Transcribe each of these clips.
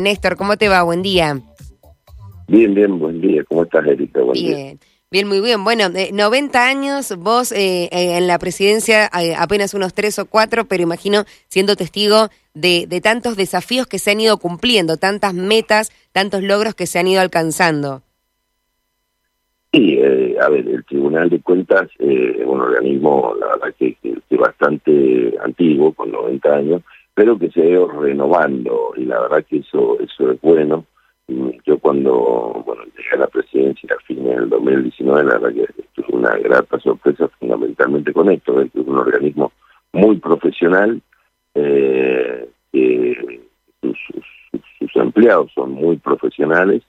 Néstor, ¿cómo te va? Buen día. Bien, bien, buen día. ¿Cómo estás, Erika? Buen día. Bien. Bien, muy bien. Bueno, eh, 90 años, vos eh, eh, en la presidencia eh, apenas unos tres o cuatro, pero imagino siendo testigo de, de tantos desafíos que se han ido cumpliendo, tantas metas, tantos logros que se han ido alcanzando. Sí, eh, a ver, el Tribunal de Cuentas eh, es un organismo, la verdad, que, que, que bastante antiguo, con 90 años, pero que se ido renovando, y la verdad que eso eso es bueno. Yo cuando bueno llegué a la presidencia a fines del 2019, la verdad que tuve una grata sorpresa fundamentalmente con esto, es un organismo muy profesional, eh, sus, sus, empleados son muy profesionales,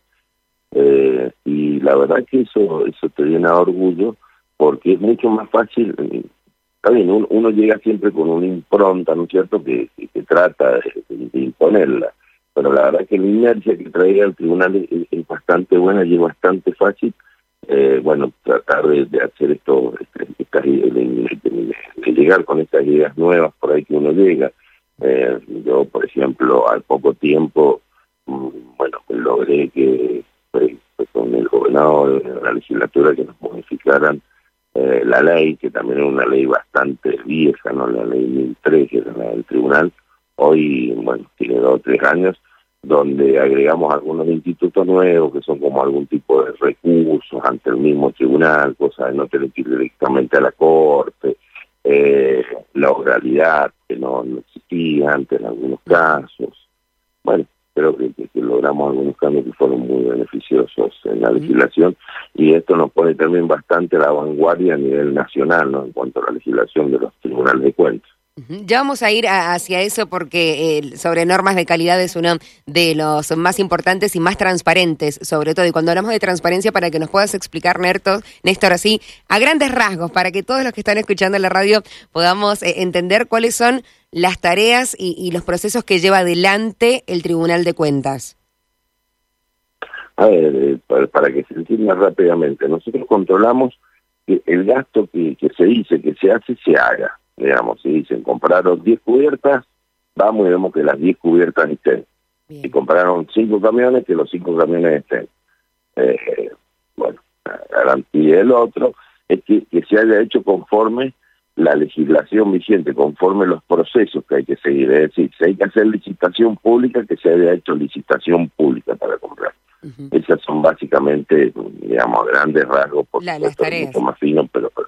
eh, y la verdad que eso eso te llena orgullo porque es mucho más fácil está bien uno, llega siempre con una impronta no es cierto que, que, trata de, imponerla. Pero la verdad que la inercia que trae el tribunal es, es bastante buena y es bastante fácil eh, bueno tratar de, hacer esto este, estas, de, de, llegar con estas ideas nuevas por ahí que uno llega. Eh, yo por ejemplo al poco tiempo mm, bueno logré que fue, fue con el gobernador de la legislatura que nos modificaran eh, la ley, que también era una ley bastante vieja, no la ley 1003, que era la del tribunal, hoy, bueno, tiene dos o tres años, donde agregamos algunos institutos nuevos que son como algún tipo de recursos ante el mismo tribunal, cosa de no tener que ir directamente a la corte, eh, la oralidad que no, no existía antes en algunos casos. Bueno, creo que, que, que, logramos algunos cambios que fueron muy beneficiosos en la legislación y esto nos pone también bastante a la vanguardia a nivel nacional ¿no? en cuanto a la legislación de los tribunales de cuentas. Ya vamos a ir a, hacia eso porque eh, sobre normas de calidad es uno de los más importantes y más transparentes, sobre todo. Y cuando hablamos de transparencia, para que nos puedas explicar, Néstor, Néstor, así, a grandes rasgos, para que todos los que están escuchando la radio podamos eh, entender cuáles son las tareas y, y, los procesos que lleva adelante el Tribunal de Cuentas. A ver, eh, para, para, que se entienda rápidamente, nosotros controlamos que el gasto que, que se dice, que se hace, se haga digamos, si dicen compraron 10 cubiertas, vamos y vemos que las 10 cubiertas estén. Bien. Si compraron 5 camiones, que los 5 camiones estén. Eh, bueno, garantía del otro es que, que se haya hecho conforme la legislación vigente, conforme los procesos que hay que seguir. Es decir, si hay que hacer licitación pública, que se haya hecho licitación pública para comprar. Uh -huh. Esas son básicamente, digamos, grandes rasgos, por la, supuesto, mucho más finos, pero, pero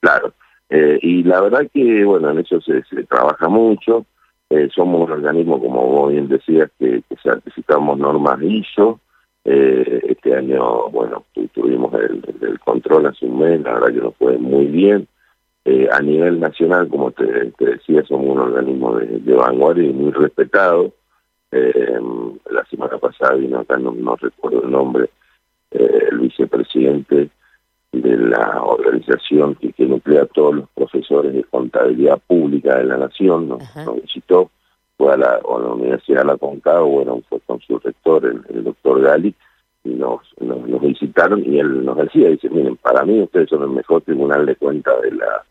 claro. Eh, y la verdad que, bueno, en eso se, trabaja mucho. Eh, somos un organismo, como vos bien decías, que, que certificamos normas ISO. Eh, este año, bueno, tuvimos el, control hace un mes, la verdad que nos fue muy bien. Eh, a nivel nacional, como te, decía, somos un organismo de, de vanguardia y muy respetado. La semana pasada vino acá, no, no recuerdo el nombre, el vicepresidente de la organización que, que nuclea a todos los profesores de contabilidad pública de la nación, nos, nos visitó, fue a la, a la Universidad de la Concagua, bueno, fue con su rector, el, el doctor Gali, y nos, nos, nos, visitaron y él nos decía, dice, miren, para mí ustedes son el mejor tribunal de cuentas de la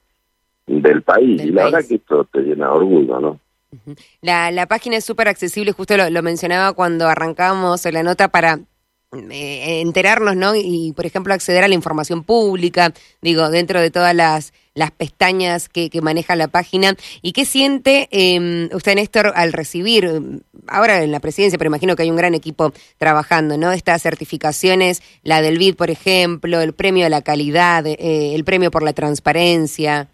del país, del y la país. verdad que esto te llena de orgullo, ¿no? La, la página es súper accesible, justo lo, lo mencionaba cuando arrancamos la nota para eh, enterarnos, ¿no? Y, por ejemplo, acceder a la información pública, digo, dentro de todas las, las pestañas que, maneja la página. ¿Y qué siente eh, usted, Néstor, al recibir, ahora en la presidencia, pero imagino que hay un gran equipo trabajando, ¿no? Estas certificaciones, la del BID, por ejemplo, el premio a la calidad, eh, el premio por la transparencia.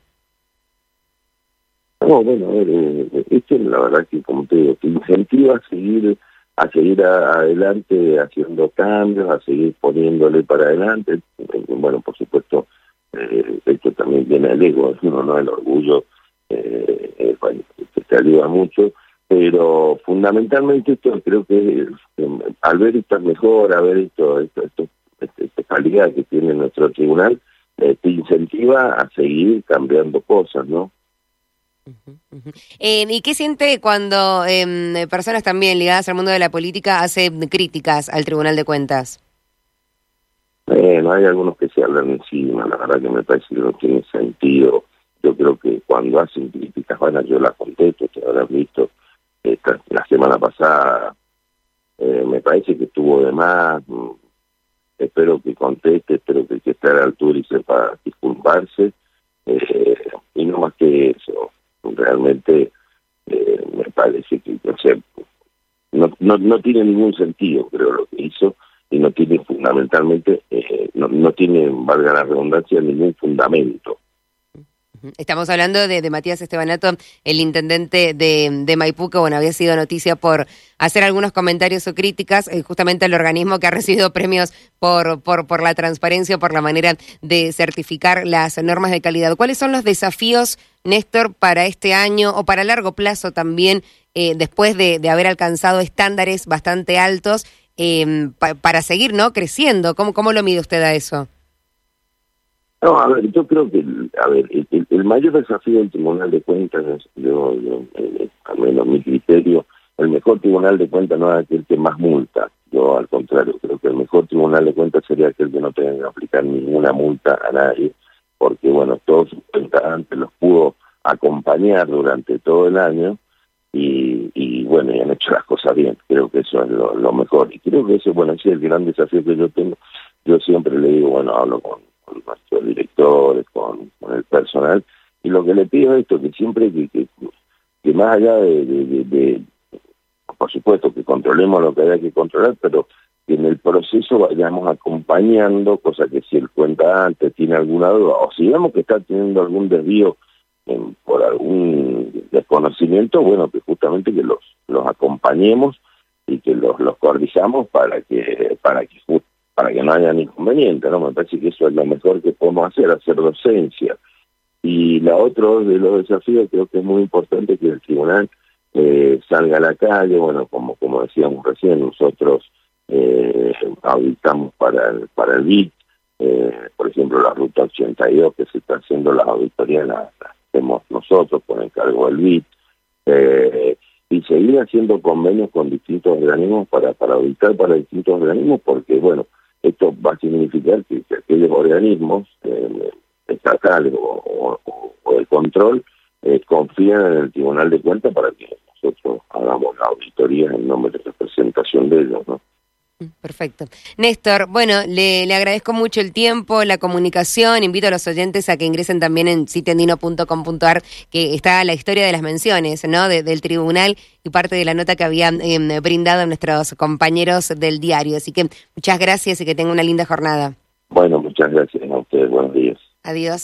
No, bueno, a ver, eh, esto la verdad que, como te digo, te incentiva a seguir a seguir adelante haciendo cambios, a seguir poniéndole para adelante. Bueno, por supuesto, eh, esto también viene el ego, uno no el orgullo, eh, eh, bueno, que te ayuda mucho, pero fundamentalmente esto creo que eh, al ver esta mejora, al ver esto, esto, esto, esta calidad que tiene nuestro tribunal, eh, te incentiva a seguir cambiando cosas, ¿no? Eh, ¿Y qué siente cuando eh, personas también ligadas al mundo de la política hacen críticas al Tribunal de Cuentas? Bueno, hay algunos que se hablan encima, la verdad que me parece que no tiene sentido. Yo creo que cuando hacen críticas, bueno, yo las contesto, te habrás visto esta, la semana pasada, eh, me parece que estuvo de más, mm, espero que conteste, espero que, esté a la altura y sepa disculparse, eh, y no más que eso, realmente eh, me parece que, no, no, no tiene ningún sentido, creo, lo que hizo, y no tiene fundamentalmente, no, no tiene, valga la redundancia, ningún fundamento. Estamos hablando de, Matías Estebanato, el intendente de, de, Maipú, que bueno, había sido noticia por hacer algunos comentarios o críticas eh, justamente al organismo que ha recibido premios por, por, por la transparencia, por la manera de certificar las normas de calidad. ¿Cuáles son los desafíos, Néstor, para este año o para largo plazo también, eh, después de, haber alcanzado estándares bastante altos, eh, para seguir no creciendo? ¿Cómo, ¿Cómo lo mide usted a eso? No, a ver, yo creo que, a ver, el, mayor desafío del Tribunal de Cuentas, yo, yo eh, al menos mi criterio, el mejor Tribunal de Cuentas no es aquel que más multa. Yo, al contrario, creo que el mejor Tribunal de Cuentas sería aquel que no tenga que aplicar ninguna multa a nadie, porque, bueno, todos sus cuentas los pudo acompañar durante todo el año y, bueno, y han hecho las cosas bien. Creo que eso es lo, lo mejor. Y creo que ese, bueno, ese es el gran desafío que yo tengo. Yo siempre le digo, bueno, hablo con con nuestros directores, con, el personal, y lo que le pido es esto, que siempre que, más allá de, por supuesto, que controlemos lo que haya que controlar, pero que en el proceso vayamos acompañando, cosa que si el cuenta antes tiene alguna duda, o si vemos que está teniendo algún desvío por algún desconocimiento, bueno, que justamente que los, acompañemos y que los, los para que, para que para que no haya inconveniente, ¿no? Me parece que eso es lo mejor que podemos hacer, hacer docencia. Y la otra de los desafíos creo que es muy importante que el tribunal eh, salga a la calle, bueno, como como decíamos recién, nosotros eh, auditamos para el, para el BIT, eh, por ejemplo, la Ruta 82, que se está haciendo las auditorías, las, hacemos nosotros por encargo del BIT, eh, y seguir haciendo convenios con distintos organismos para, para auditar para distintos organismos, porque, bueno, esto va a significar que, aquellos organismos eh, estatales o, el control eh, confían en el Tribunal de Cuentas para que nosotros hagamos la auditoría en nombre de representación de ellos, ¿no? Perfecto. Néstor, bueno, le, agradezco mucho el tiempo, la comunicación. Invito a los oyentes a que ingresen también en sitendino.com.ar, que está la historia de las menciones, ¿no? del tribunal y parte de la nota que habían em, brindado nuestros compañeros del diario. Así que muchas gracias y que tenga una linda jornada. Bueno, muchas gracias a ustedes. Buenos días. Adiós.